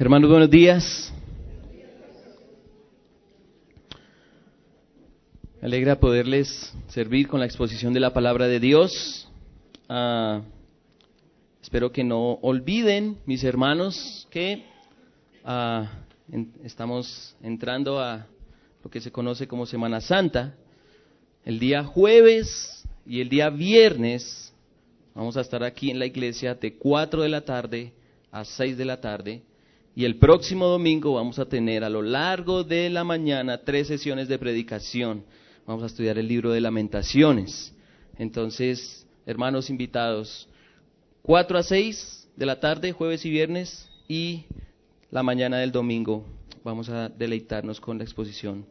Hermanos, buenos días. Me alegra poderles servir con la exposición de la palabra de Dios. Ah, espero que no olviden, mis hermanos, que ah, estamos entrando a lo que se conoce como Semana Santa. El día jueves y el día viernes vamos a estar aquí en la iglesia de 4 de la tarde a 6 de la tarde. Y el próximo domingo vamos a tener a lo largo de la mañana tres sesiones de predicación. Vamos a estudiar el libro de lamentaciones. Entonces, hermanos invitados, 4 a 6 de la tarde, jueves y viernes, y la mañana del domingo vamos a deleitarnos con la exposición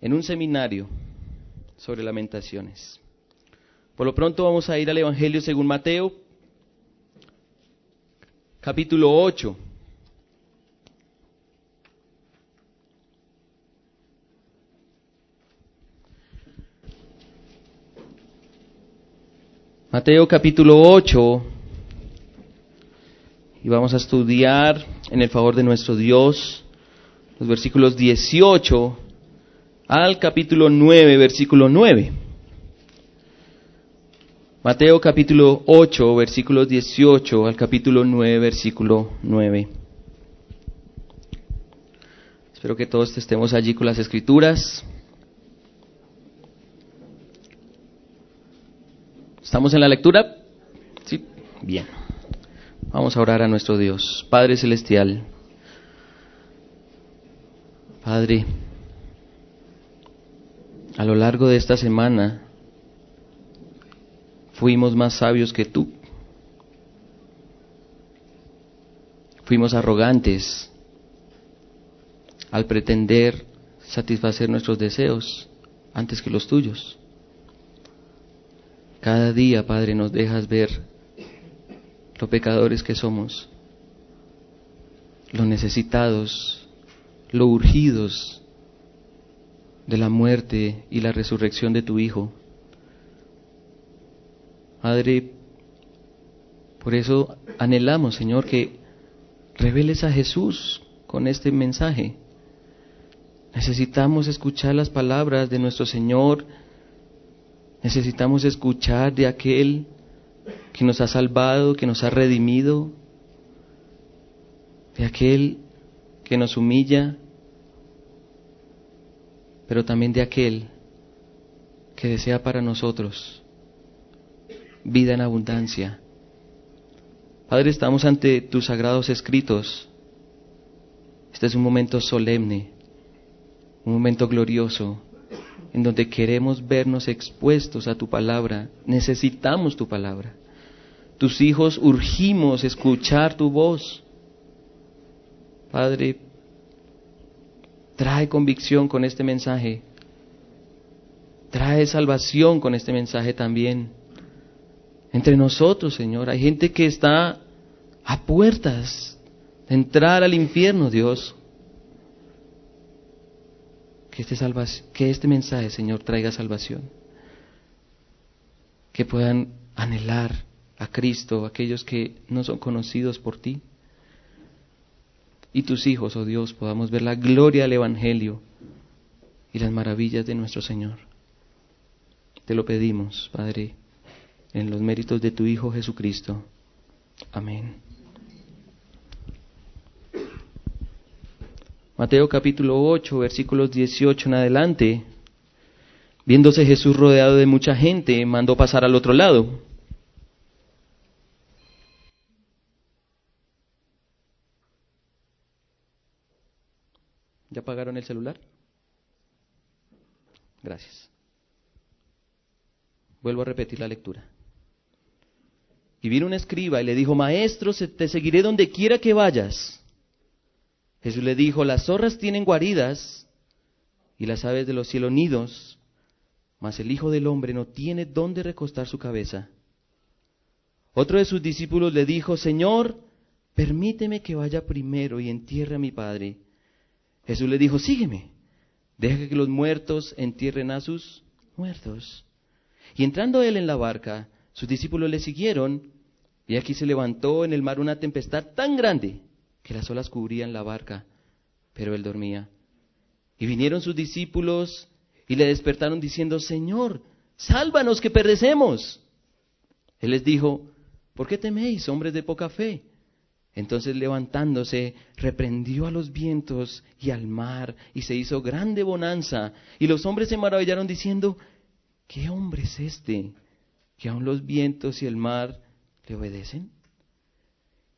en un seminario sobre lamentaciones. Por lo pronto vamos a ir al Evangelio según Mateo, capítulo 8. Mateo capítulo 8. Y vamos a estudiar en el favor de nuestro Dios los versículos 18 al capítulo 9, versículo 9. Mateo capítulo 8, versículos 18 al capítulo 9, versículo 9. Espero que todos estemos allí con las escrituras. ¿Estamos en la lectura? Sí, bien. Vamos a orar a nuestro Dios. Padre Celestial, Padre, a lo largo de esta semana fuimos más sabios que tú. Fuimos arrogantes al pretender satisfacer nuestros deseos antes que los tuyos. Cada día, Padre, nos dejas ver lo pecadores que somos, lo necesitados, lo urgidos de la muerte y la resurrección de tu Hijo. Padre, por eso anhelamos, Señor, que reveles a Jesús con este mensaje. Necesitamos escuchar las palabras de nuestro Señor. Necesitamos escuchar de aquel que nos ha salvado, que nos ha redimido, de aquel que nos humilla, pero también de aquel que desea para nosotros vida en abundancia. Padre, estamos ante tus sagrados escritos. Este es un momento solemne, un momento glorioso, en donde queremos vernos expuestos a tu palabra. Necesitamos tu palabra. Tus hijos urgimos escuchar tu voz. Padre, trae convicción con este mensaje. Trae salvación con este mensaje también. Entre nosotros, Señor, hay gente que está a puertas de entrar al infierno, Dios. Que este, que este mensaje, Señor, traiga salvación. Que puedan anhelar a Cristo aquellos que no son conocidos por ti. Y tus hijos, oh Dios, podamos ver la gloria del Evangelio y las maravillas de nuestro Señor. Te lo pedimos, Padre, en los méritos de tu Hijo Jesucristo. Amén. Mateo capítulo 8, versículos 18 en adelante. Viéndose Jesús rodeado de mucha gente, mandó pasar al otro lado. ¿Ya apagaron el celular? Gracias. Vuelvo a repetir la lectura. Y vino un escriba y le dijo, Maestro, te seguiré donde quiera que vayas. Jesús le dijo, las zorras tienen guaridas y las aves de los cielos nidos, mas el Hijo del Hombre no tiene dónde recostar su cabeza. Otro de sus discípulos le dijo, Señor, permíteme que vaya primero y entierre a mi Padre. Jesús le dijo, sígueme, deja que los muertos entierren a sus muertos. Y entrando él en la barca, sus discípulos le siguieron, y aquí se levantó en el mar una tempestad tan grande que las olas cubrían la barca, pero él dormía. Y vinieron sus discípulos y le despertaron diciendo, Señor, sálvanos que perecemos. Él les dijo, ¿por qué teméis, hombres de poca fe? Entonces levantándose, reprendió a los vientos y al mar, y se hizo grande bonanza. Y los hombres se maravillaron diciendo, ¿qué hombre es este? Que aun los vientos y el mar le obedecen.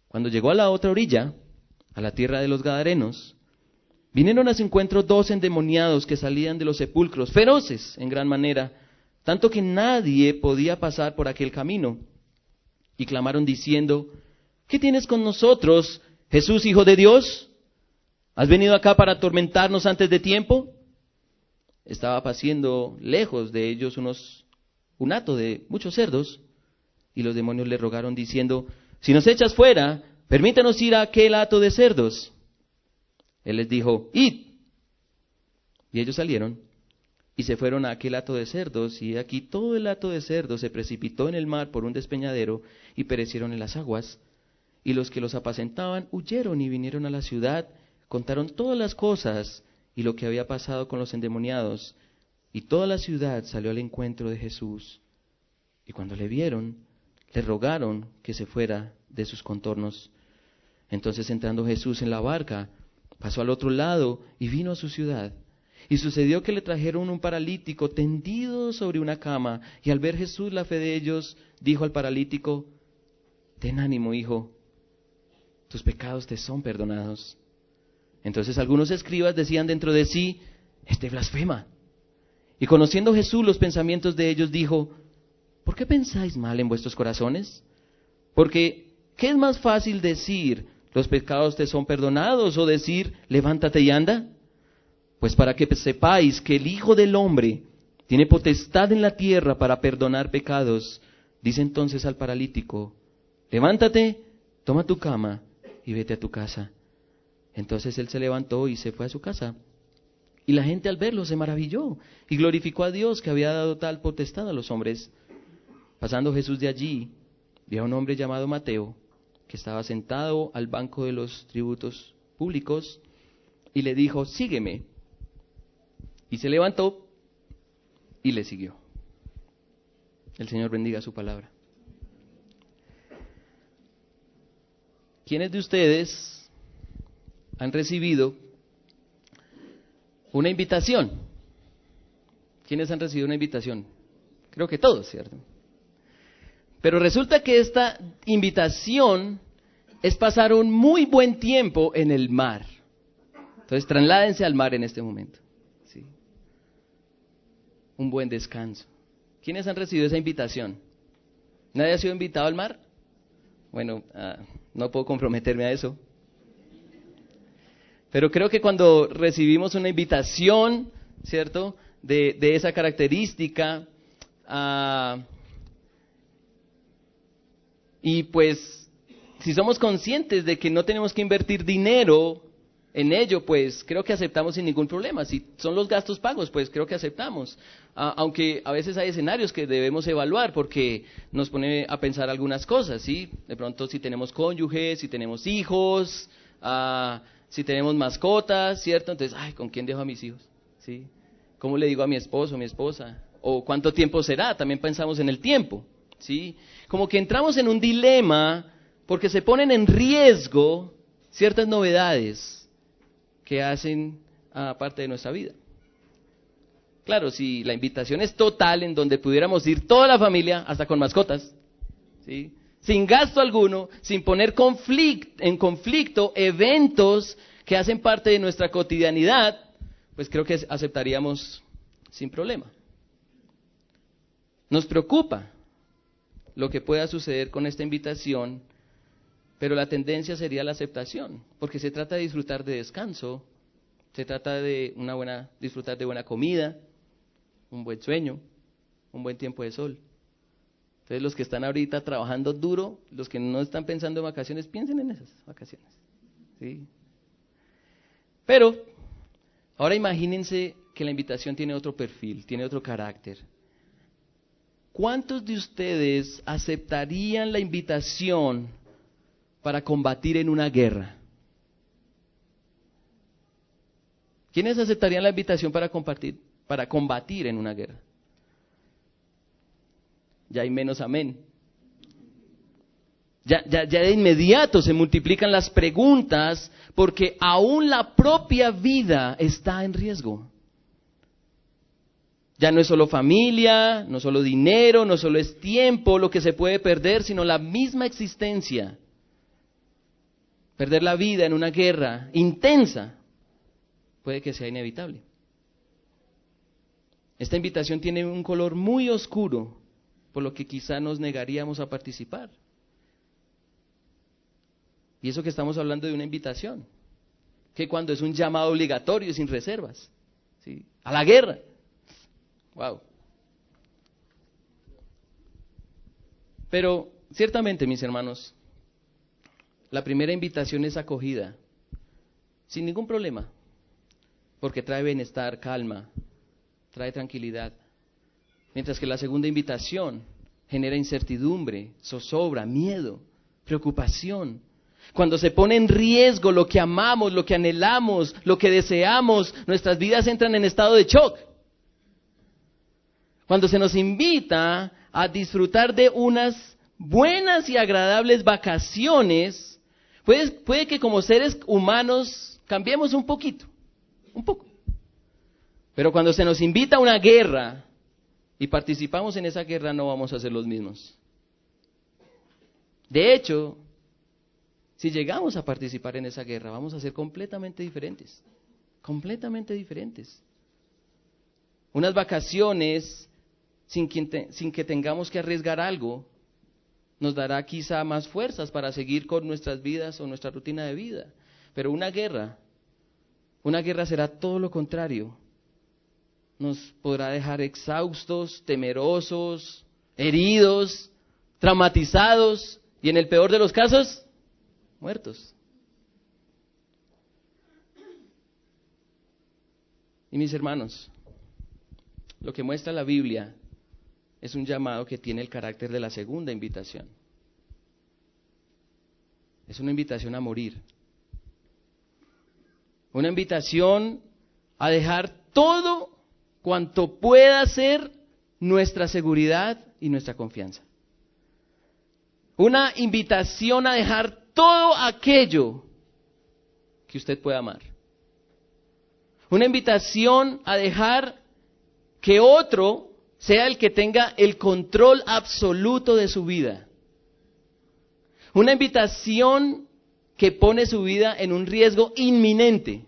Cuando llegó a la otra orilla, a la tierra de los Gadarenos, vinieron a su encuentro dos endemoniados que salían de los sepulcros, feroces en gran manera, tanto que nadie podía pasar por aquel camino. Y clamaron diciendo, ¿qué tienes con nosotros, Jesús, Hijo de Dios? ¿Has venido acá para atormentarnos antes de tiempo? Estaba paciendo lejos de ellos unos, un hato de muchos cerdos, y los demonios le rogaron diciendo, si nos echas fuera, permítanos ir a aquel hato de cerdos. Él les dijo, id. Y ellos salieron y se fueron a aquel hato de cerdos, y aquí todo el hato de cerdos se precipitó en el mar por un despeñadero y perecieron en las aguas. Y los que los apacentaban huyeron y vinieron a la ciudad, contaron todas las cosas y lo que había pasado con los endemoniados, y toda la ciudad salió al encuentro de Jesús. Y cuando le vieron, le rogaron que se fuera de sus contornos. Entonces entrando Jesús en la barca, pasó al otro lado y vino a su ciudad. Y sucedió que le trajeron un paralítico tendido sobre una cama, y al ver Jesús la fe de ellos, dijo al paralítico, Ten ánimo, hijo, tus pecados te son perdonados. Entonces algunos escribas decían dentro de sí, Este blasfema. Y conociendo Jesús los pensamientos de ellos, dijo, ¿por qué pensáis mal en vuestros corazones? Porque, ¿qué es más fácil decir, los pecados te son perdonados, o decir, levántate y anda? Pues para que sepáis que el Hijo del Hombre tiene potestad en la tierra para perdonar pecados, dice entonces al paralítico, levántate, toma tu cama y vete a tu casa. Entonces él se levantó y se fue a su casa. Y la gente al verlo se maravilló y glorificó a Dios que había dado tal potestad a los hombres. Pasando Jesús de allí, vio a un hombre llamado Mateo, que estaba sentado al banco de los tributos públicos, y le dijo, sígueme. Y se levantó y le siguió. El Señor bendiga su palabra. ¿Quiénes de ustedes han recibido una invitación? ¿Quiénes han recibido una invitación? Creo que todos, ¿cierto? Pero resulta que esta invitación es pasar un muy buen tiempo en el mar. Entonces, trasládense al mar en este momento un buen descanso. ¿Quiénes han recibido esa invitación? ¿Nadie ha sido invitado al mar? Bueno, ah, no puedo comprometerme a eso. Pero creo que cuando recibimos una invitación, ¿cierto? De, esa característica, ah, y pues si somos conscientes de que no tenemos que invertir dinero en ello, pues creo que aceptamos sin ningún problema. Si son los gastos pagos, pues creo que aceptamos. Ah, aunque a veces hay escenarios que debemos evaluar porque nos pone a pensar algunas cosas, ¿sí? De pronto si tenemos cónyuges, si tenemos hijos, ah, si tenemos mascotas, ¿cierto? Entonces, ay, ¿con quién dejo a mis hijos? ¿Sí? ¿Cómo le digo a mi esposo, mi esposa? ¿O cuánto tiempo será? También pensamos en el tiempo, ¿sí? Como que entramos en un dilema porque se ponen en riesgo ciertas novedades que hacen a parte de nuestra vida. Claro, si la invitación es total en donde pudiéramos ir toda la familia, hasta con mascotas, ¿sí? Sin gasto alguno, sin poner en conflicto eventos que hacen parte de nuestra cotidianidad, pues creo que aceptaríamos sin problema. Nos preocupa lo que pueda suceder con esta invitación pero la tendencia sería la aceptación, porque se trata de disfrutar de descanso, se trata de una buena, disfrutar de buena comida, un buen sueño, un buen tiempo de sol. Entonces los que están ahorita trabajando duro, los que no están pensando en vacaciones, piensen en esas vacaciones. ¿sí? Pero, ahora imagínense que la invitación tiene otro perfil, tiene otro carácter. ¿Cuántos de ustedes aceptarían la invitación para combatir en una guerra? ¿Quiénes aceptarían la invitación para, compartir, para combatir en una guerra? Ya hay menos amén. Ya, ya, de inmediato se multiplican las preguntas porque aún la propia vida está en riesgo. Ya no es solo familia, no solo dinero, no solo es tiempo lo que se puede perder, sino la misma existencia. Perder la vida en una guerra intensa puede que sea inevitable. Esta invitación tiene un color muy oscuro, por lo que quizá nos negaríamos a participar. Y eso que estamos hablando de una invitación, que cuando es un llamado obligatorio sin reservas, ¿sí? a la guerra. Wow. Pero ciertamente, mis hermanos, la primera invitación es acogida, sin ningún problema, porque trae bienestar, calma, trae tranquilidad. Mientras que la segunda invitación genera incertidumbre, zozobra, miedo, preocupación, cuando se pone en riesgo lo que amamos, lo que anhelamos, lo que deseamos, nuestras vidas entran en estado de shock. Cuando se nos invita a disfrutar de unas buenas y agradables vacaciones, puede, puede que como seres humanos cambiemos un poquito, un poco. Pero cuando se nos invita a una guerra y participamos en esa guerra, no vamos a ser los mismos. De hecho, si llegamos a participar en esa guerra, vamos a ser completamente diferentes. Completamente diferentes. Unas vacaciones sin que, sin que tengamos que arriesgar algo nos dará quizá más fuerzas para seguir con nuestras vidas o nuestra rutina de vida. Pero una guerra, una guerra será todo lo contrario. Nos podrá dejar exhaustos, temerosos, heridos, traumatizados y en el peor de los casos, muertos. Y mis hermanos, lo que muestra la Biblia es un llamado que tiene el carácter de la segunda invitación. Es una invitación a morir. Una invitación a dejar todo cuanto pueda ser nuestra seguridad y nuestra confianza. Una invitación a dejar todo aquello que usted pueda amar. Una invitación a dejar que otro sea el que tenga el control absoluto de su vida. Una invitación que pone su vida en un riesgo inminente.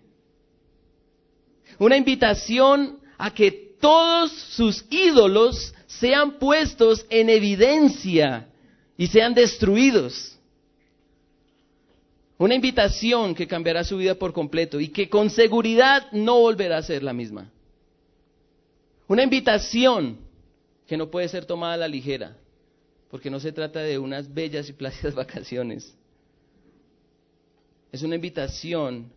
Una invitación a que todos sus ídolos sean puestos en evidencia y sean destruidos. Una invitación que cambiará su vida por completo y que con seguridad no volverá a ser la misma. Una invitación que no puede ser tomada a la ligera, porque no se trata de unas bellas y plácidas vacaciones. Es una invitación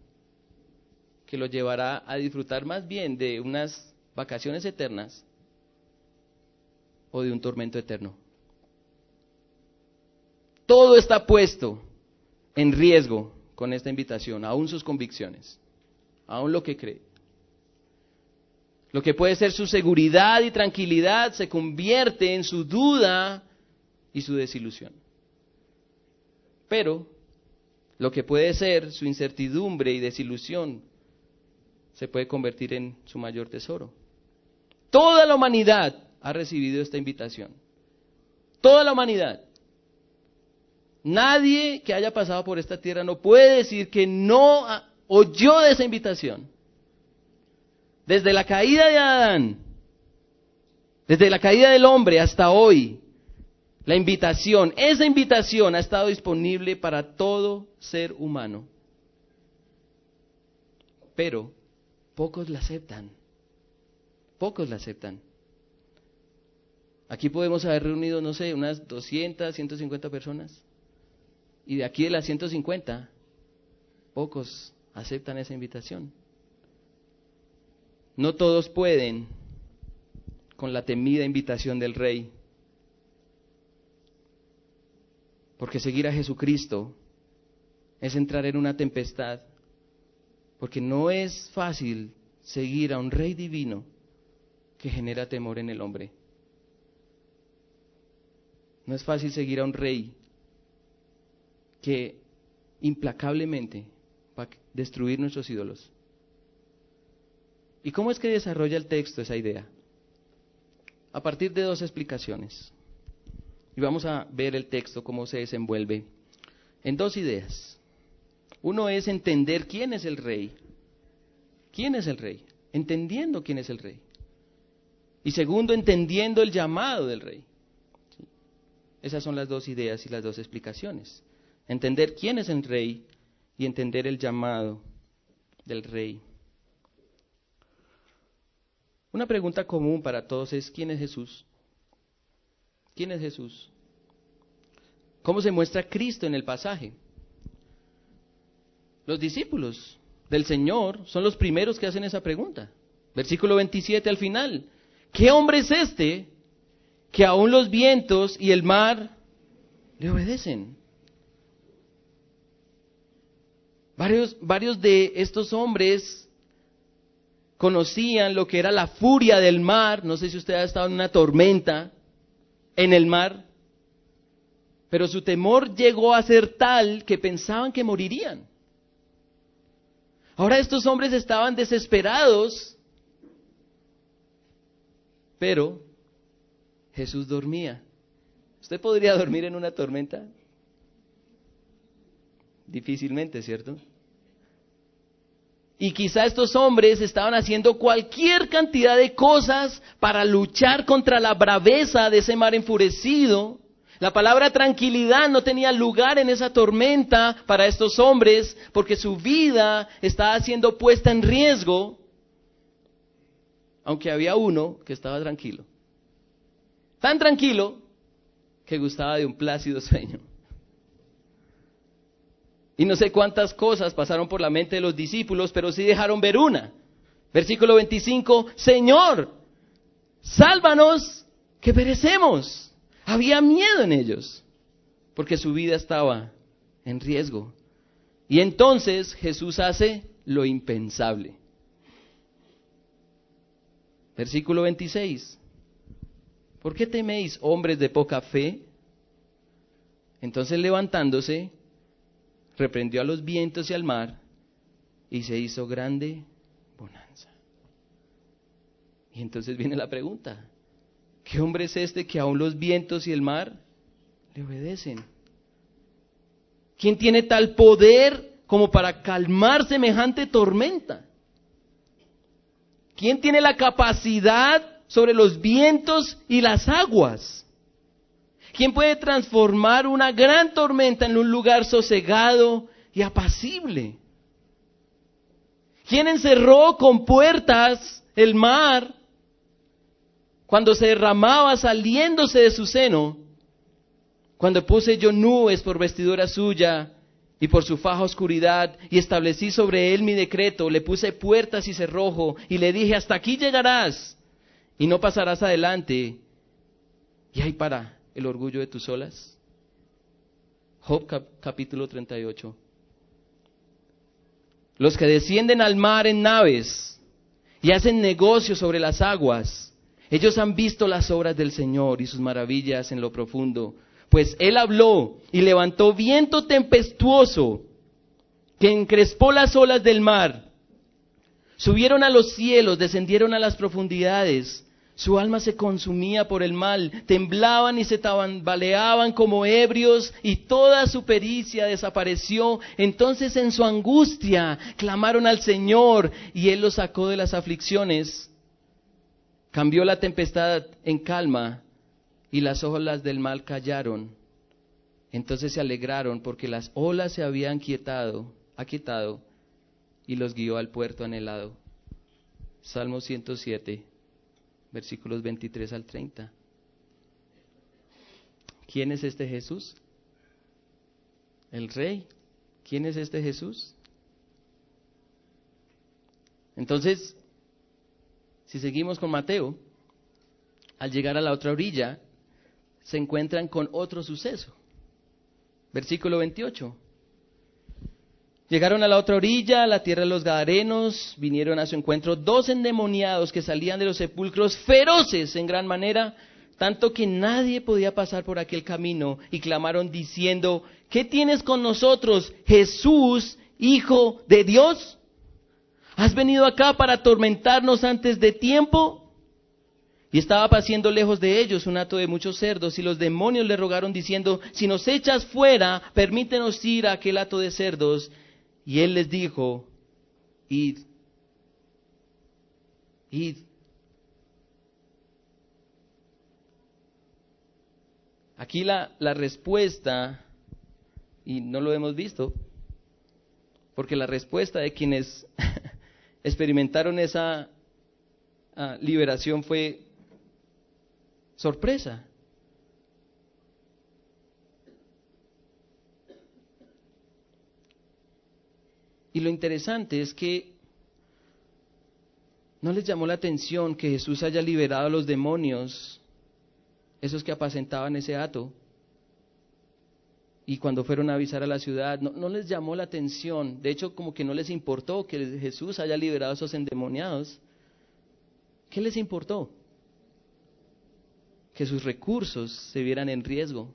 que lo llevará a disfrutar más bien de unas vacaciones eternas o de un tormento eterno. Todo está puesto en riesgo con esta invitación, aún sus convicciones, aún lo que cree. Lo que puede ser su seguridad y tranquilidad se convierte en su duda y su desilusión. Pero lo que puede ser su incertidumbre y desilusión se puede convertir en su mayor tesoro. Toda la humanidad ha recibido esta invitación. Toda la humanidad. Nadie que haya pasado por esta tierra no puede decir que no oyó de esa invitación. Desde la caída de Adán, desde la caída del hombre hasta hoy, la invitación, esa invitación ha estado disponible para todo ser humano. Pero pocos la aceptan. Pocos la aceptan. Aquí podemos haber reunido, no sé, unas 200, 150 personas. Y de aquí de las 150, pocos aceptan esa invitación. No todos pueden con la temida invitación del rey. Porque seguir a Jesucristo es entrar en una tempestad. Porque no es fácil seguir a un rey divino que genera temor en el hombre. No es fácil seguir a un rey que implacablemente va a destruir nuestros ídolos. ¿Y cómo es que desarrolla el texto esa idea? A partir de dos explicaciones. Y vamos a ver el texto, cómo se desenvuelve en dos ideas. Uno es entender quién es el rey. ¿Quién es el rey? Entendiendo quién es el rey. Y segundo, entendiendo el llamado del rey. Esas son las dos ideas y las dos explicaciones. Entender quién es el rey y entender el llamado del rey. Una pregunta común para todos es, ¿quién es Jesús? ¿Quién es Jesús? ¿Cómo se muestra Cristo en el pasaje? Los discípulos del Señor son los primeros que hacen esa pregunta. Versículo 27 al final. ¿Qué hombre es este que aún los vientos y el mar le obedecen? Varios, varios de estos hombres conocían lo que era la furia del mar. No sé si usted ha estado en una tormenta en el mar. Pero su temor llegó a ser tal que pensaban que morirían. Ahora estos hombres estaban desesperados, pero Jesús dormía. ¿Usted podría dormir en una tormenta? Difícilmente, ¿cierto? Y quizá estos hombres estaban haciendo cualquier cantidad de cosas para luchar contra la braveza de ese mar enfurecido. La palabra tranquilidad no tenía lugar en esa tormenta para estos hombres porque su vida estaba siendo puesta en riesgo, aunque había uno que estaba tranquilo. Tan tranquilo que gustaba de un plácido sueño. Y no sé cuántas cosas pasaron por la mente de los discípulos, pero sí dejaron ver una. Versículo 25, Señor, sálvanos que perecemos. Había miedo en ellos, porque su vida estaba en riesgo. Y entonces Jesús hace lo impensable. Versículo 26. ¿Por qué teméis, hombres de poca fe? Entonces levantándose, reprendió a los vientos y al mar y se hizo grande bonanza. Y entonces viene la pregunta, ¿qué hombre es este que aún los vientos y el mar le obedecen? ¿Quién tiene tal poder como para calmar semejante tormenta? ¿Quién tiene la capacidad sobre los vientos y las aguas? ¿Quién puede transformar una gran tormenta en un lugar sosegado y apacible? ¿Quién encerró con puertas el mar cuando se derramaba saliéndose de su seno? Cuando puse yo nubes por vestidura suya y por su faja oscuridad y establecí sobre él mi decreto, le puse puertas y cerrojo y le dije, hasta aquí llegarás y no pasarás adelante. Y ahí para el orgullo de tus olas? Job capítulo 38. Los que descienden al mar en naves y hacen negocios sobre las aguas, ellos han visto las obras del Señor y sus maravillas en lo profundo. Pues Él habló y levantó viento tempestuoso que encrespó las olas del mar. Subieron a los cielos, descendieron a las profundidades su alma se consumía por el mal, temblaban y se tambaleaban como ebrios y toda su pericia desapareció. Entonces en su angustia clamaron al Señor y Él los sacó de las aflicciones. Cambió la tempestad en calma y las olas del mal callaron. Entonces se alegraron porque las olas se habían quietado, aquietado y los guió al puerto anhelado. Salmo 107 versículos 23 al 30. ¿Quién es este Jesús? El rey. ¿Quién es este Jesús? Entonces, si seguimos con Mateo, al llegar a la otra orilla, se encuentran con otro suceso. Versículo 28. Llegaron a la otra orilla, a la tierra de los Gadarenos, vinieron a su encuentro dos endemoniados que salían de los sepulcros feroces en gran manera, tanto que nadie podía pasar por aquel camino, y clamaron diciendo, ¿qué tienes con nosotros, Jesús, Hijo de Dios? ¿Has venido acá para atormentarnos antes de tiempo? Y estaba paciendo lejos de ellos un hato de muchos cerdos, y los demonios le rogaron diciendo, si nos echas fuera, permítenos ir a aquel hato de cerdos. Y él les dijo, id, id. Aquí la, la respuesta, y no lo hemos visto, porque la respuesta de quienes experimentaron esa ah, liberación fue sorpresa. Y lo interesante es que no les llamó la atención que Jesús haya liberado a los demonios, esos que apacentaban ese hato. Y cuando fueron a avisar a la ciudad, no, les llamó la atención. De hecho, como que no les importó que Jesús haya liberado a esos endemoniados. ¿Qué les importó? Que sus recursos se vieran en riesgo.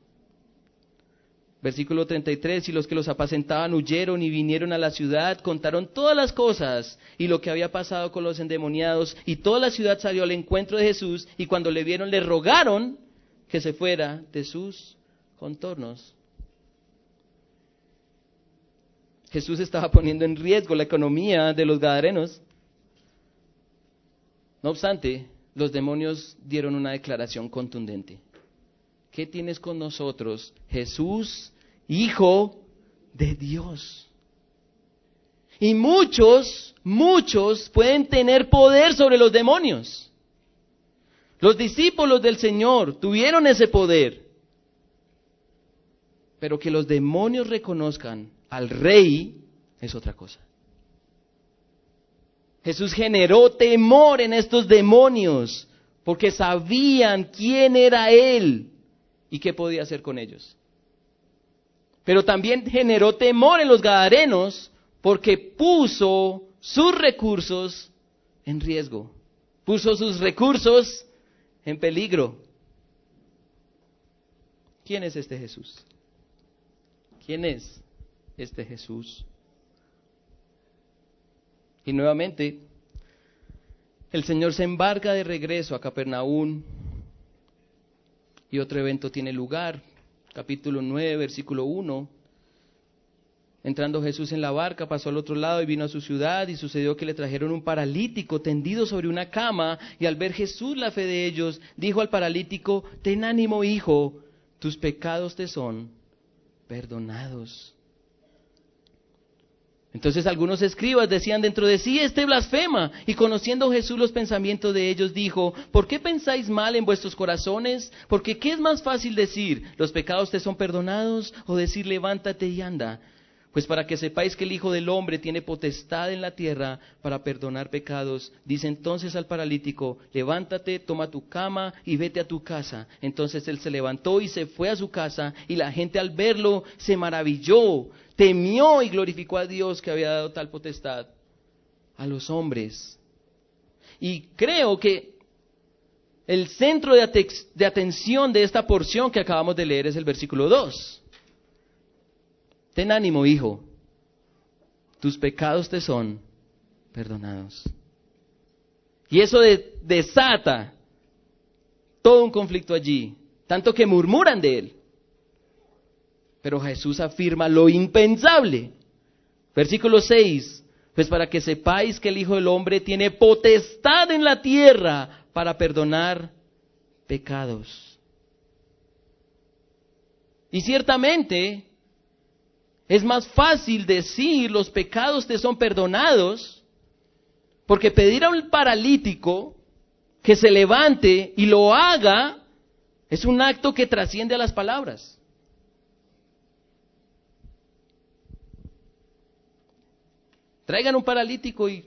Versículo 33, y los que los apacentaban huyeron y vinieron a la ciudad, contaron todas las cosas y lo que había pasado con los endemoniados, y toda la ciudad salió al encuentro de Jesús, y cuando le vieron le rogaron que se fuera de sus contornos. Jesús estaba poniendo en riesgo la economía de los gadarenos. No obstante, los demonios dieron una declaración contundente. ¿Qué tienes con nosotros, Jesús, Hijo de Dios. Y muchos, muchos pueden tener poder sobre los demonios. Los discípulos del Señor tuvieron ese poder. Pero que los demonios reconozcan al rey es otra cosa. Jesús generó temor en estos demonios porque sabían quién era Él y qué podía hacer con ellos. Pero también generó temor en los gadarenos porque puso sus recursos en riesgo, puso sus recursos en peligro. ¿Quién es este Jesús? ¿Quién es este Jesús? Y nuevamente, el Señor se embarca de regreso a Capernaum. Y otro evento tiene lugar. Capítulo 9, versículo 1. Entrando Jesús en la barca, pasó al otro lado y vino a su ciudad. Y sucedió que le trajeron un paralítico tendido sobre una cama. Y al ver Jesús la fe de ellos, dijo al paralítico, ten ánimo hijo, tus pecados te son perdonados. Entonces algunos escribas decían dentro de sí, este blasfema. Y conociendo Jesús los pensamientos de ellos, dijo, ¿por qué pensáis mal en vuestros corazones? Porque ¿qué es más fácil decir, los pecados te son perdonados? O decir, levántate y anda. Pues para que sepáis que el Hijo del Hombre tiene potestad en la tierra para perdonar pecados, dice entonces al paralítico, levántate, toma tu cama y vete a tu casa. Entonces él se levantó y se fue a su casa y la gente al verlo se maravilló, temió y glorificó a Dios que había dado tal potestad a los hombres. Y creo que el centro de, atención de esta porción que acabamos de leer es el versículo 2 Ten ánimo, hijo. Tus pecados te son perdonados. Y eso desata todo un conflicto allí, tanto que murmuran de él. Pero Jesús afirma lo impensable. Versículo 6, pues para que sepáis que el Hijo del Hombre tiene potestad en la tierra para perdonar pecados. Y ciertamente, es más fácil decir los pecados te son perdonados, porque pedir a un paralítico que se levante y lo haga es un acto que trasciende a las palabras. Traigan un paralítico y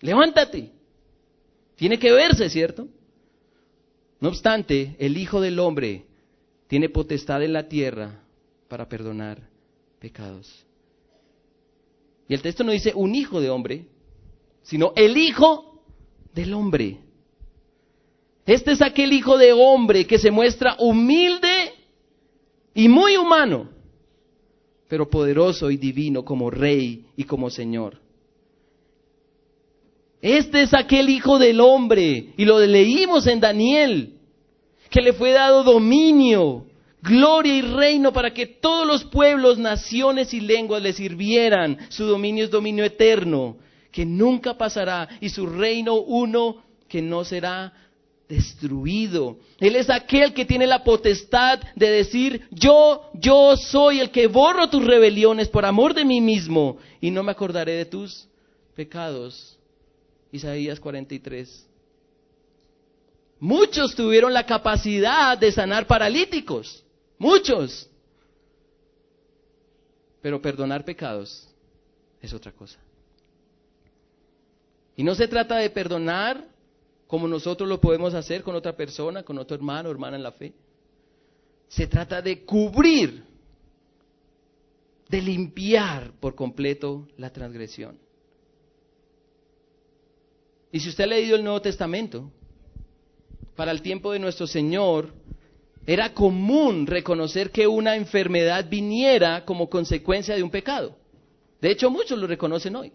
levántate. Tiene que verse, ¿cierto? No obstante, el Hijo del Hombre tiene potestad en la tierra para perdonar pecados. Y el texto no dice un hijo de hombre, sino el hijo del hombre. Este es aquel hijo de hombre que se muestra humilde y muy humano, pero poderoso y divino como rey y como señor. Este es aquel hijo del hombre, y lo leímos en Daniel, que le fue dado dominio, gloria y reino para que todos los pueblos, naciones y lenguas le sirvieran. Su dominio es dominio eterno, que nunca pasará, y su reino uno que no será destruido. Él es aquel que tiene la potestad de decir, yo, yo soy el que borro tus rebeliones por amor de mí mismo, y no me acordaré de tus pecados. Isaías 43. Muchos tuvieron la capacidad de sanar paralíticos. Muchos. Pero perdonar pecados es otra cosa. Y no se trata de perdonar como nosotros lo podemos hacer con otra persona, con otro hermano hermana en la fe. Se trata de cubrir, de limpiar por completo la transgresión. Y si usted ha leído el Nuevo Testamento, para el tiempo de nuestro Señor, era común reconocer que una enfermedad viniera como consecuencia de un pecado. De hecho, muchos lo reconocen hoy.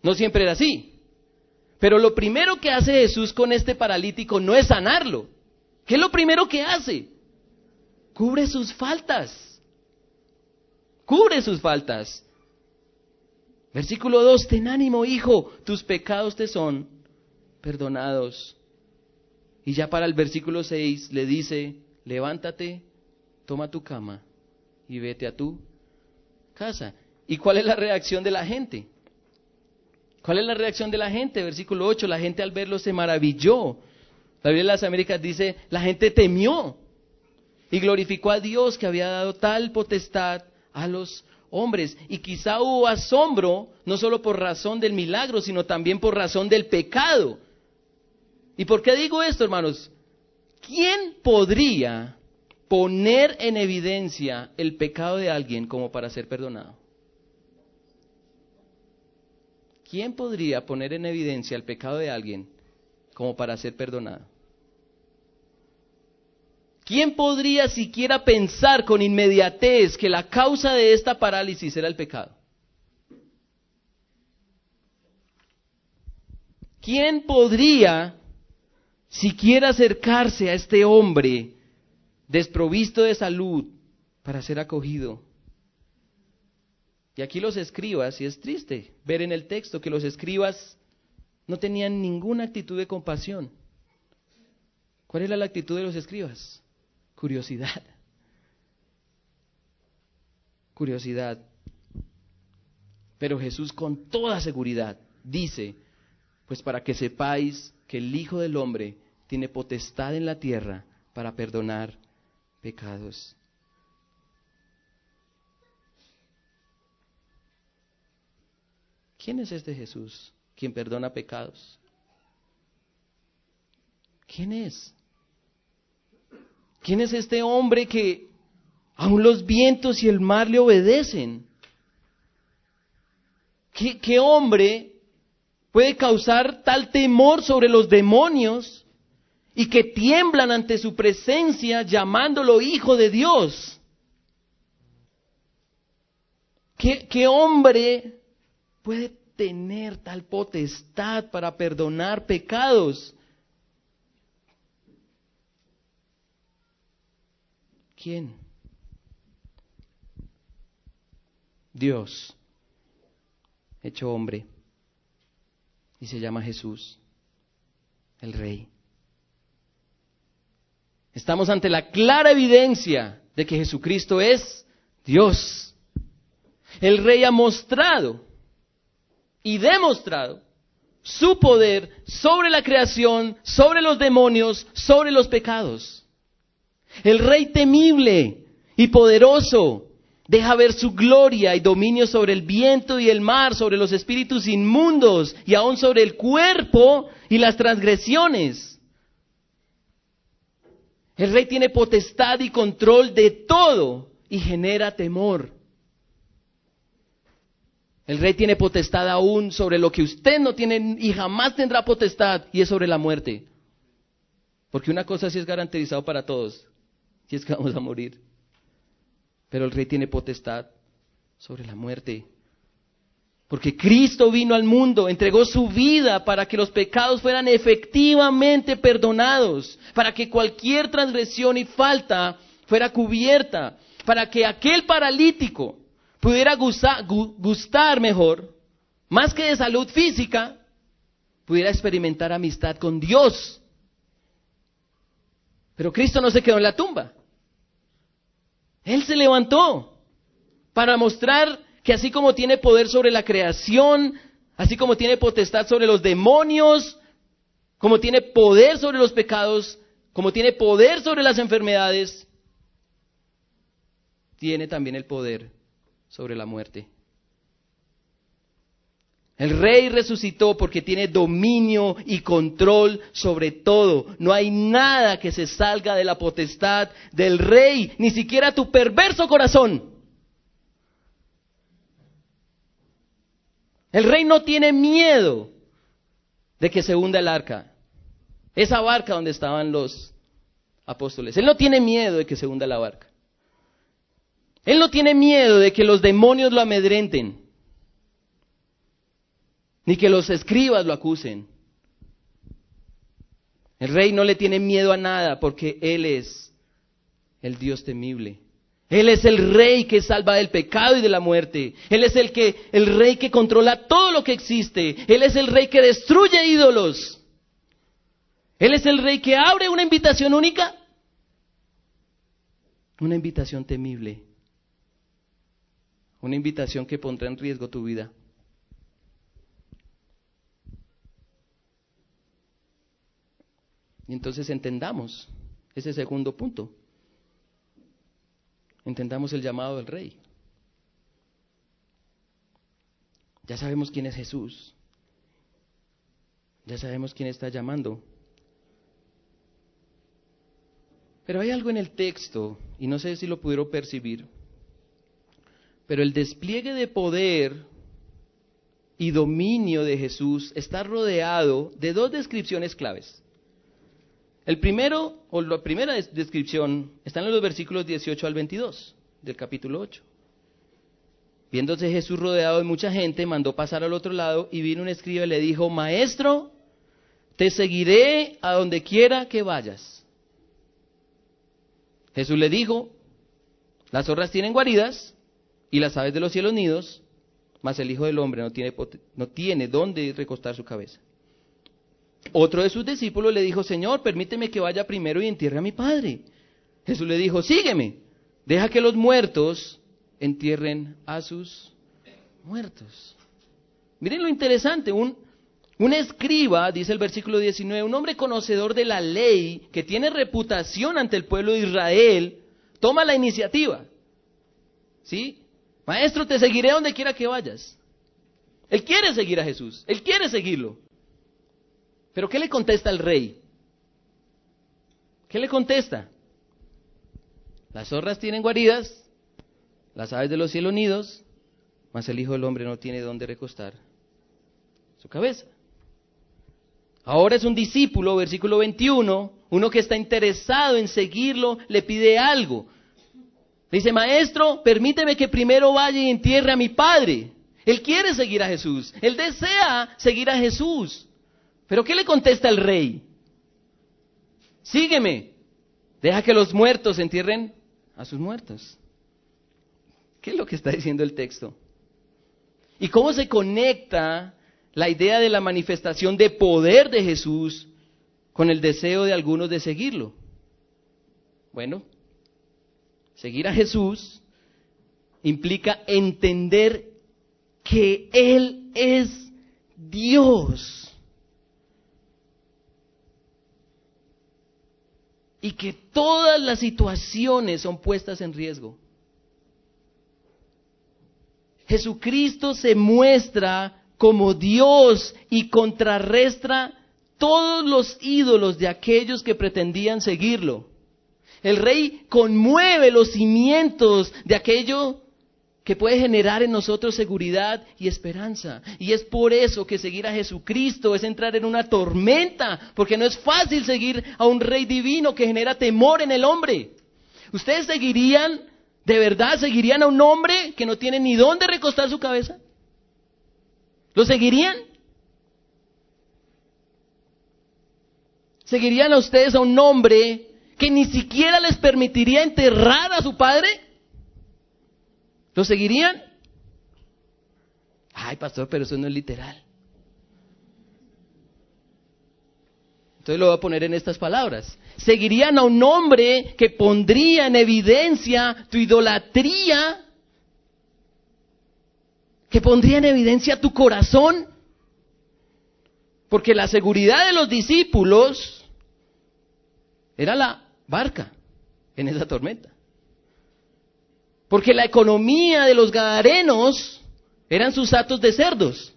No siempre era así. Pero lo primero que hace Jesús con este paralítico no es sanarlo. ¿Qué es lo primero que hace? Cubre sus faltas. Cubre sus faltas. Versículo 2, ten ánimo, hijo, tus pecados te son perdonados. Y ya para el versículo 6 le dice, levántate, toma tu cama y vete a tu casa. ¿Y cuál es la reacción de la gente? ¿Cuál es la reacción de la gente? Versículo 8, la gente al verlo se maravilló. La Biblia de las Américas dice, la gente temió y glorificó a Dios que había dado tal potestad a los hombres. Y quizá hubo asombro, no solo por razón del milagro, sino también por razón del pecado. ¿Y por qué digo esto, hermanos? ¿Quién podría poner en evidencia el pecado de alguien como para ser perdonado? ¿Quién podría poner en evidencia el pecado de alguien como para ser perdonado? ¿Quién podría siquiera pensar con inmediatez que la causa de esta parálisis era el pecado? ¿Quién podría si quiere acercarse a este hombre desprovisto de salud para ser acogido. Y aquí los escribas, y es triste ver en el texto que los escribas no tenían ninguna actitud de compasión. ¿Cuál era la actitud de los escribas? Curiosidad. Curiosidad. Pero Jesús con toda seguridad dice, pues para que sepáis que el Hijo del Hombre tiene potestad en la tierra para perdonar pecados. ¿Quién es este Jesús quien perdona pecados? ¿Quién es? ¿Quién es este hombre que aun los vientos y el mar le obedecen? ¿Qué, qué hombre puede causar tal temor sobre los demonios y que tiemblan ante su presencia llamándolo hijo de Dios. ¿Qué, hombre puede tener tal potestad para perdonar pecados? ¿Quién? Dios, hecho hombre y se llama Jesús, el Rey. Estamos ante la clara evidencia de que Jesucristo es Dios. El Rey ha mostrado y demostrado su poder sobre la creación, sobre los demonios, sobre los pecados. El Rey temible y poderoso Deja ver su gloria y dominio sobre el viento y el mar, sobre los espíritus inmundos y aún sobre el cuerpo y las transgresiones. El rey tiene potestad y control de todo y genera temor. El rey tiene potestad aún sobre lo que usted no tiene y jamás tendrá potestad, y es sobre la muerte. Porque una cosa sí es garantizado para todos, y es que vamos a morir. Pero el rey tiene potestad sobre la muerte. Porque Cristo vino al mundo, entregó su vida para que los pecados fueran efectivamente perdonados, para que cualquier transgresión y falta fuera cubierta, para que aquel paralítico pudiera gustar, mejor, más que de salud física, pudiera experimentar amistad con Dios. Pero Cristo no se quedó en la tumba. Él se levantó para mostrar que así como tiene poder sobre la creación, así como tiene potestad sobre los demonios, como tiene poder sobre los pecados, como tiene poder sobre las enfermedades, tiene también el poder sobre la muerte. El rey resucitó porque tiene dominio y control sobre todo. No hay nada que se salga de la potestad del rey, ni siquiera tu perverso corazón. El rey no tiene miedo de que se hunda el arca. Esa barca donde estaban los apóstoles. Él no tiene miedo de que se hunda la barca. Él no tiene miedo de que los demonios lo amedrenten. Ni que los escribas lo acusen. El rey no le tiene miedo a nada porque Él es el Dios temible. Él es el rey que salva del pecado y de la muerte. Él es el que el rey que controla todo lo que existe. Él es el rey que destruye ídolos. Él es el rey que abre una invitación única. Una invitación temible. Una invitación que pondrá en riesgo tu vida. Y entonces entendamos ese segundo punto entendamos el llamado del rey. Ya sabemos quién es Jesús. Ya sabemos quién está llamando. Pero hay algo en el texto, y no sé si lo pudieron percibir, pero el despliegue de poder y dominio de Jesús está rodeado de dos descripciones claves. El primero, o la primera descripción, está en los versículos 18 al 22 del capítulo 8. Viéndose Jesús rodeado de mucha gente, mandó pasar al otro lado y vino un escriba y le dijo, Maestro, te seguiré a donde quiera que vayas. Jesús le dijo, las zorras tienen guaridas y las aves de los cielos nidos, mas el Hijo del Hombre no tiene, no tiene dónde recostar su cabeza. Otro de sus discípulos le dijo, Señor, permíteme que vaya primero y entierre a mi padre. Jesús le dijo, sígueme, deja que los muertos entierren a sus muertos. Miren lo interesante, un, un escriba, dice el versículo 19, un hombre conocedor de la ley, que tiene reputación ante el pueblo de Israel, toma la iniciativa. ¿Sí? Maestro, te seguiré donde quiera que vayas. Él quiere seguir a Jesús, él quiere seguirlo. Pero ¿qué le contesta el rey? ¿Qué le contesta? Las zorras tienen guaridas, las aves de los cielos nidos, mas el Hijo del Hombre no tiene dónde recostar su cabeza. Ahora es un discípulo, versículo 21, uno que está interesado en seguirlo, le pide algo. Dice, maestro, permíteme que primero vaya y entierre a mi padre. Él quiere seguir a Jesús, él desea seguir a Jesús. Pero ¿qué le contesta el rey? Sígueme, deja que los muertos entierren a sus muertos. ¿Qué es lo que está diciendo el texto? ¿Y cómo se conecta la idea de la manifestación de poder de Jesús con el deseo de algunos de seguirlo? Bueno, seguir a Jesús implica entender que Él es Dios. y que todas las situaciones son puestas en riesgo. Jesucristo se muestra como Dios y contrarrestra todos los ídolos de aquellos que pretendían seguirlo. El rey conmueve los cimientos de aquello que puede generar en nosotros seguridad y esperanza. Y es por eso que seguir a Jesucristo es entrar en una tormenta, porque no es fácil seguir a un rey divino que genera temor en el hombre. ¿Ustedes seguirían, de verdad, seguirían a un hombre que no tiene ni dónde recostar su cabeza? ¿Lo seguirían? ¿Seguirían a ustedes a un hombre que ni siquiera les permitiría enterrar a su padre? ¿Lo seguirían? Ay, pastor, pero eso no es literal. Entonces lo voy a poner en estas palabras. Seguirían a un hombre que pondría en evidencia tu idolatría, que pondría en evidencia tu corazón. Porque la seguridad de los discípulos era la barca en esa tormenta. Porque la economía de los gadarenos eran sus atos de cerdos.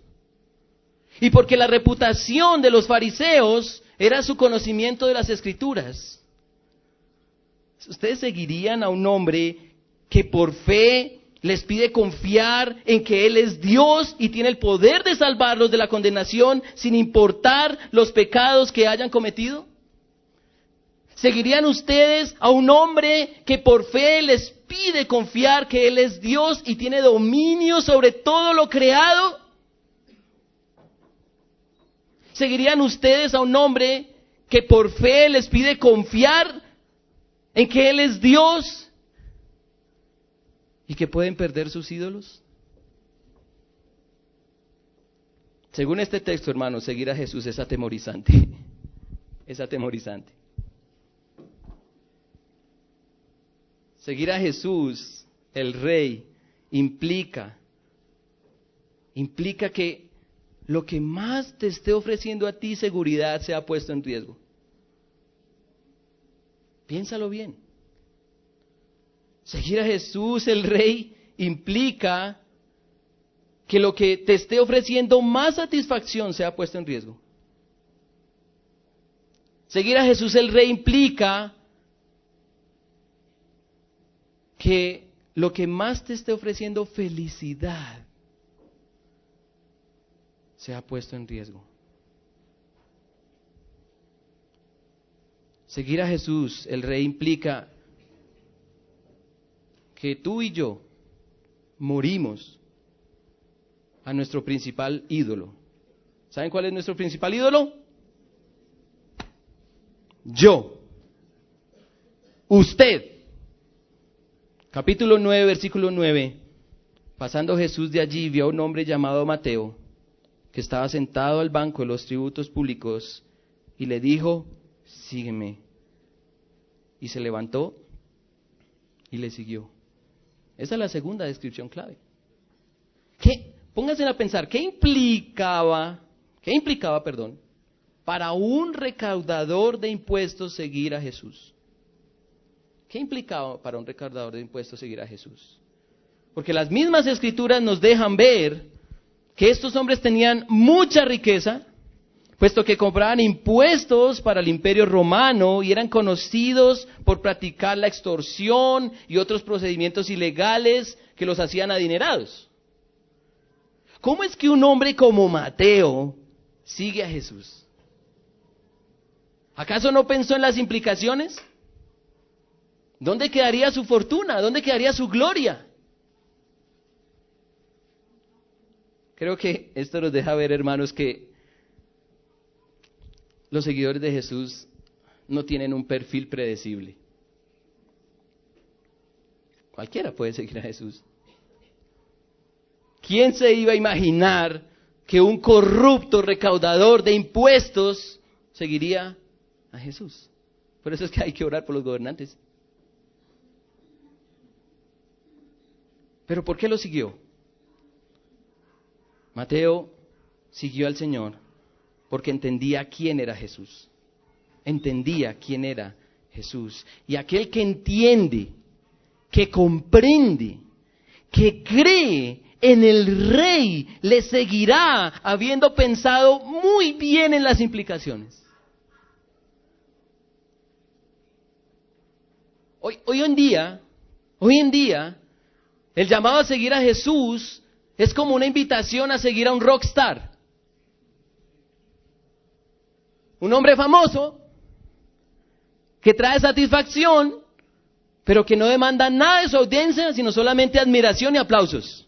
Y porque la reputación de los fariseos era su conocimiento de las escrituras. Ustedes seguirían a un hombre que por fe les pide confiar en que Él es Dios y tiene el poder de salvarlos de la condenación sin importar los pecados que hayan cometido? ¿Seguirían ustedes a un hombre que por fe les pide confiar que Él es Dios y tiene dominio sobre todo lo creado? ¿Seguirían ustedes a un hombre que por fe les pide confiar en que Él es Dios y que pueden perder sus ídolos? Según este texto, hermano, seguir a Jesús es atemorizante. Es atemorizante. Seguir a Jesús, el Rey, implica, implica que lo que más te esté ofreciendo a ti seguridad se ha puesto en riesgo. Piénsalo bien. Seguir a Jesús, el Rey, implica que lo que te esté ofreciendo más satisfacción se ha puesto en riesgo. Seguir a Jesús el Rey implica que lo que más te esté ofreciendo felicidad se ha puesto en riesgo. Seguir a Jesús, el Rey, implica que tú y yo morimos a nuestro principal ídolo. ¿Saben cuál es nuestro principal ídolo? Yo. Usted capítulo 9, versículo 9, pasando Jesús de allí, vio a un hombre llamado Mateo, que estaba sentado al banco de los tributos públicos, y le dijo, sígueme. Y se levantó y le siguió. Esa es la segunda descripción clave. ¿Qué? Pónganse a pensar, ¿qué implicaba, qué implicaba, perdón, para un recaudador de impuestos seguir a Jesús? ¿Qué implicaba para un recaudador de impuestos seguir a Jesús? Porque las mismas escrituras nos dejan ver que estos hombres tenían mucha riqueza, puesto que compraban impuestos para el imperio romano y eran conocidos por practicar la extorsión y otros procedimientos ilegales que los hacían adinerados. ¿Cómo es que un hombre como Mateo sigue a Jesús? ¿Acaso no pensó en las implicaciones? ¿Dónde quedaría su fortuna? ¿Dónde quedaría su gloria? Creo que esto nos deja ver, hermanos, que los seguidores de Jesús no tienen un perfil predecible. Cualquiera puede seguir a Jesús. ¿Quién se iba a imaginar que un corrupto recaudador de impuestos seguiría a Jesús? Por eso es que hay que orar por los gobernantes. Pero ¿por qué lo siguió? Mateo siguió al Señor porque entendía quién era Jesús. Entendía quién era Jesús. Y aquel que entiende, que comprende, que cree en el rey, le seguirá habiendo pensado muy bien en las implicaciones. Hoy, hoy en día, hoy en día, El llamado a seguir a Jesús es como una invitación a seguir a un rockstar. Un hombre famoso que trae satisfacción, pero que no demanda nada de su audiencia, sino solamente admiración y aplausos.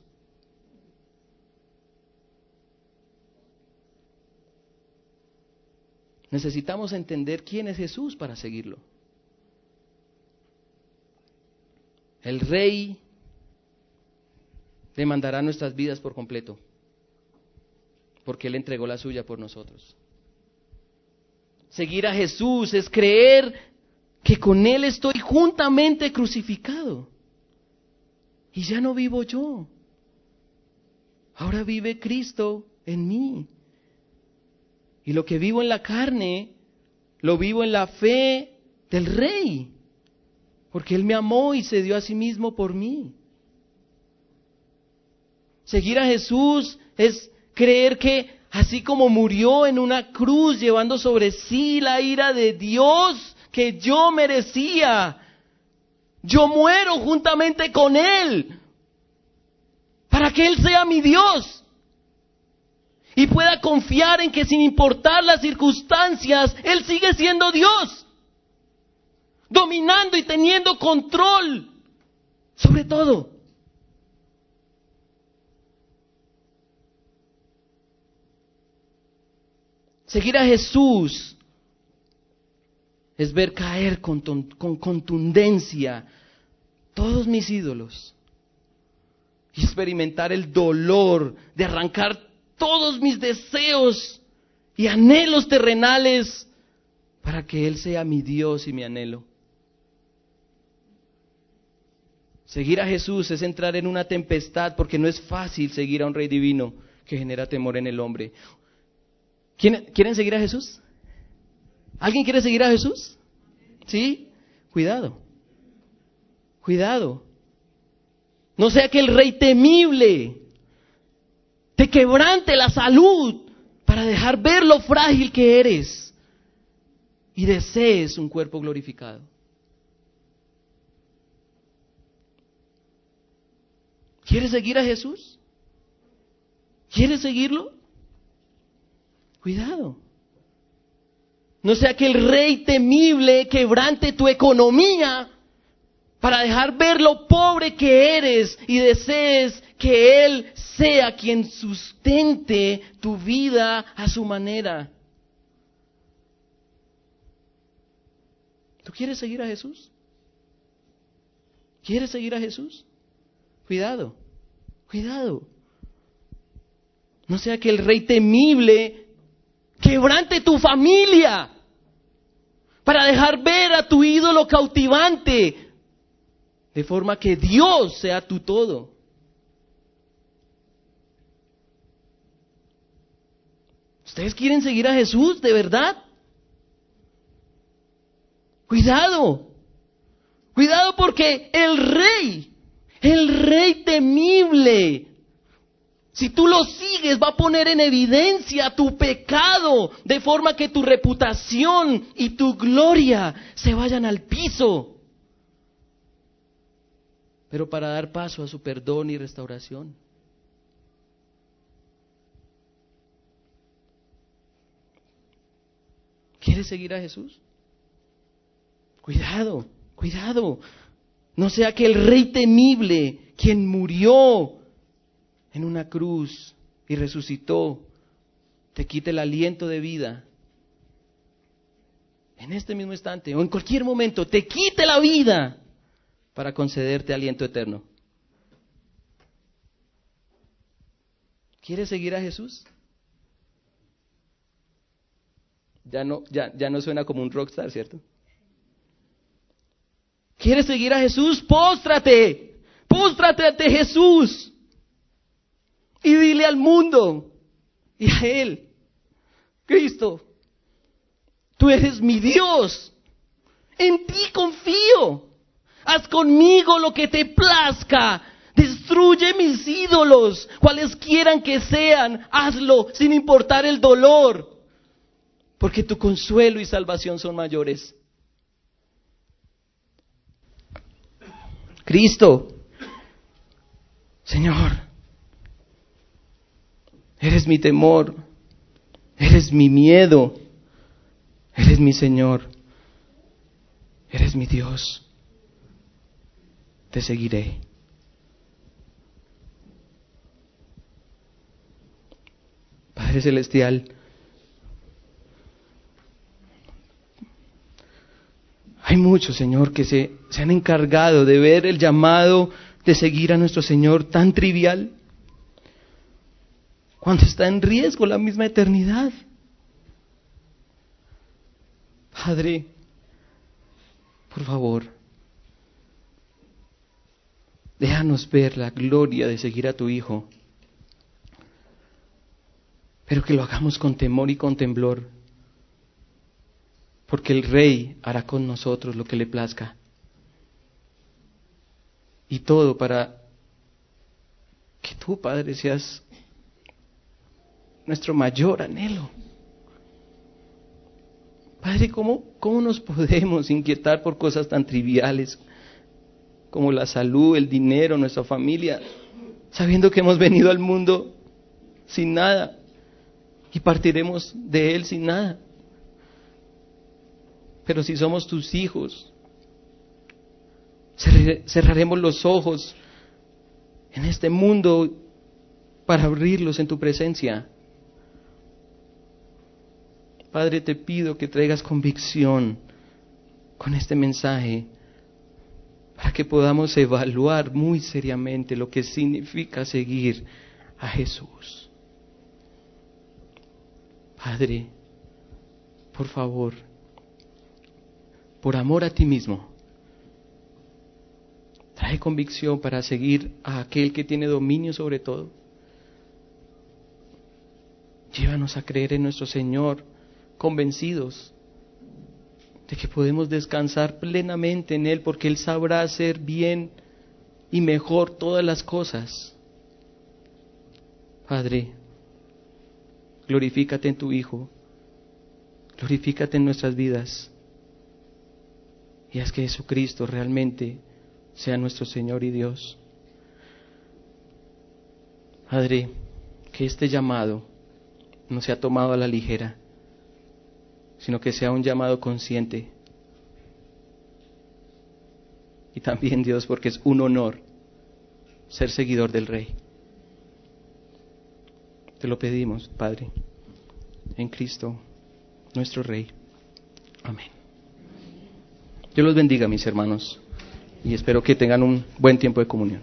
Necesitamos entender quién es Jesús para seguirlo. El rey demandará nuestras vidas por completo, porque Él entregó la suya por nosotros. Seguir a Jesús es creer que con Él estoy juntamente crucificado. Y ya no vivo yo. Ahora vive Cristo en mí. Y lo que vivo en la carne, lo vivo en la fe del Rey. Porque Él me amó y se dio a sí mismo por mí. Seguir a Jesús es creer que así como murió en una cruz llevando sobre sí la ira de Dios que yo merecía, yo muero juntamente con Él para que Él sea mi Dios y pueda confiar en que sin importar las circunstancias, Él sigue siendo Dios, dominando y teniendo control sobre todo. Seguir a Jesús es ver caer con, contundencia todos mis ídolos y experimentar el dolor de arrancar todos mis deseos y anhelos terrenales para que Él sea mi Dios y mi anhelo. Seguir a Jesús es entrar en una tempestad porque no es fácil seguir a un rey divino que genera temor en el hombre. ¿Quieren seguir a Jesús? ¿Alguien quiere seguir a Jesús? ¿Sí? Cuidado. Cuidado. No sea que el rey temible te quebrante la salud para dejar ver lo frágil que eres y desees un cuerpo glorificado. ¿Quieres seguir a Jesús? ¿Quieres seguirlo? Cuidado. No sea que el rey temible quebrante tu economía para dejar ver lo pobre que eres y desees que Él sea quien sustente tu vida a su manera. ¿Tú quieres seguir a Jesús? ¿Quieres seguir a Jesús? Cuidado, cuidado. No sea que el rey temible Quebrante tu familia para dejar ver a tu ídolo cautivante, de forma que Dios sea tu todo. ¿Ustedes quieren seguir a Jesús de verdad? Cuidado, cuidado porque el rey, el rey temible, si tú lo sigues, va a poner en evidencia tu pecado, de forma que tu reputación y tu gloria se vayan al piso. Pero para dar paso a su perdón y restauración. ¿Quieres seguir a Jesús? Cuidado, cuidado. No sea que el rey temible, quien murió en una cruz y resucitó, te quite el aliento de vida. En este mismo instante o en cualquier momento, te quite la vida para concederte aliento eterno. ¿Quieres seguir a Jesús? Ya no, ya, ya no suena como un rockstar, ¿cierto? ¿Quieres seguir a Jesús? Póstrate. Póstrate ante Jesús. Y dile al mundo y a Él, Cristo, tú eres mi Dios, en ti confío, haz conmigo lo que te plazca, destruye mis ídolos, cuales quieran que sean, hazlo sin importar el dolor, porque tu consuelo y salvación son mayores. Cristo Señor, eres mi temor, eres mi miedo, eres mi Señor, eres mi Dios. Te seguiré. Padre Celestial, hay muchos, Señor, que se, se han encargado de ver el llamado de seguir a nuestro Señor tan trivial, cuando está en riesgo la misma eternidad. Padre, por favor, déjanos ver la gloria de seguir a tu Hijo, pero que lo hagamos con temor y con temblor, porque el Rey hará con nosotros lo que le plazca y todo para que tú, Padre, seas nuestro mayor anhelo. Padre, ¿cómo, ¿cómo nos podemos inquietar por cosas tan triviales como la salud, el dinero, nuestra familia, sabiendo que hemos venido al mundo sin nada y partiremos de él sin nada? Pero si somos tus hijos, Cerraremos los ojos en este mundo para abrirlos en tu presencia. Padre, te pido que traigas convicción con este mensaje para que podamos evaluar muy seriamente lo que significa seguir a Jesús. Padre, por favor, por amor a ti mismo, Trae convicción para seguir a aquel que tiene dominio sobre todo. Llévanos a creer en nuestro Señor, convencidos de que podemos descansar plenamente en Él, porque Él sabrá hacer bien y mejor todas las cosas. Padre, glorifícate en tu Hijo, glorifícate en nuestras vidas, y haz que Jesucristo realmente sea nuestro Señor y Dios. Padre, que este llamado no sea tomado a la ligera, sino que sea un llamado consciente. Y también Dios, porque es un honor ser seguidor del Rey. Te lo pedimos, Padre, en Cristo, nuestro Rey. Amén. Dios los bendiga, mis hermanos y espero que tengan un buen tiempo de comunión.